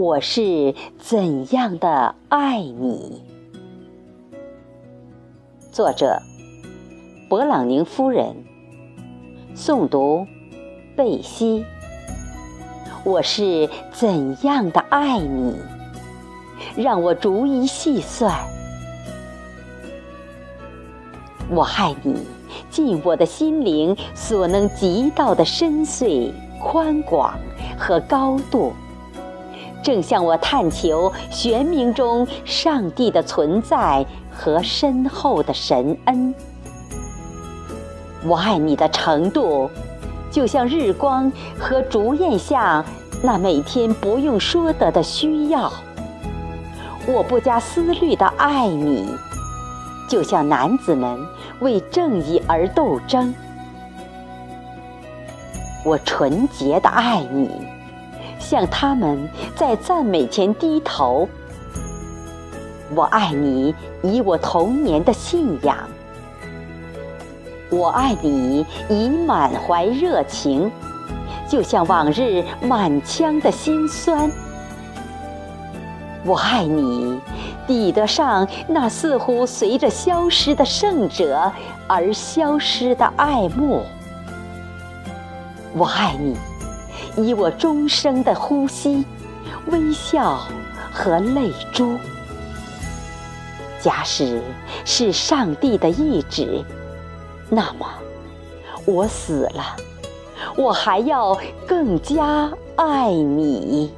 我是怎样的爱你。作者：勃朗宁夫人。诵读：贝西。我是怎样的爱你？让我逐一细算。我爱你，尽我的心灵所能及到的深邃、宽广和高度，正向我探求玄冥中上帝的存在和深厚的神恩。我爱你的程度，就像日光和烛焰下那每天不用说得的需要。我不加思虑的爱你。就像男子们为正义而斗争，我纯洁的爱你，向他们在赞美前低头。我爱你，以我童年的信仰；我爱你，以满怀热情，就像往日满腔的心酸。我爱你，抵得上那似乎随着消失的圣者而消失的爱慕。我爱你，以我终生的呼吸、微笑和泪珠。假使是上帝的意志，那么我死了，我还要更加爱你。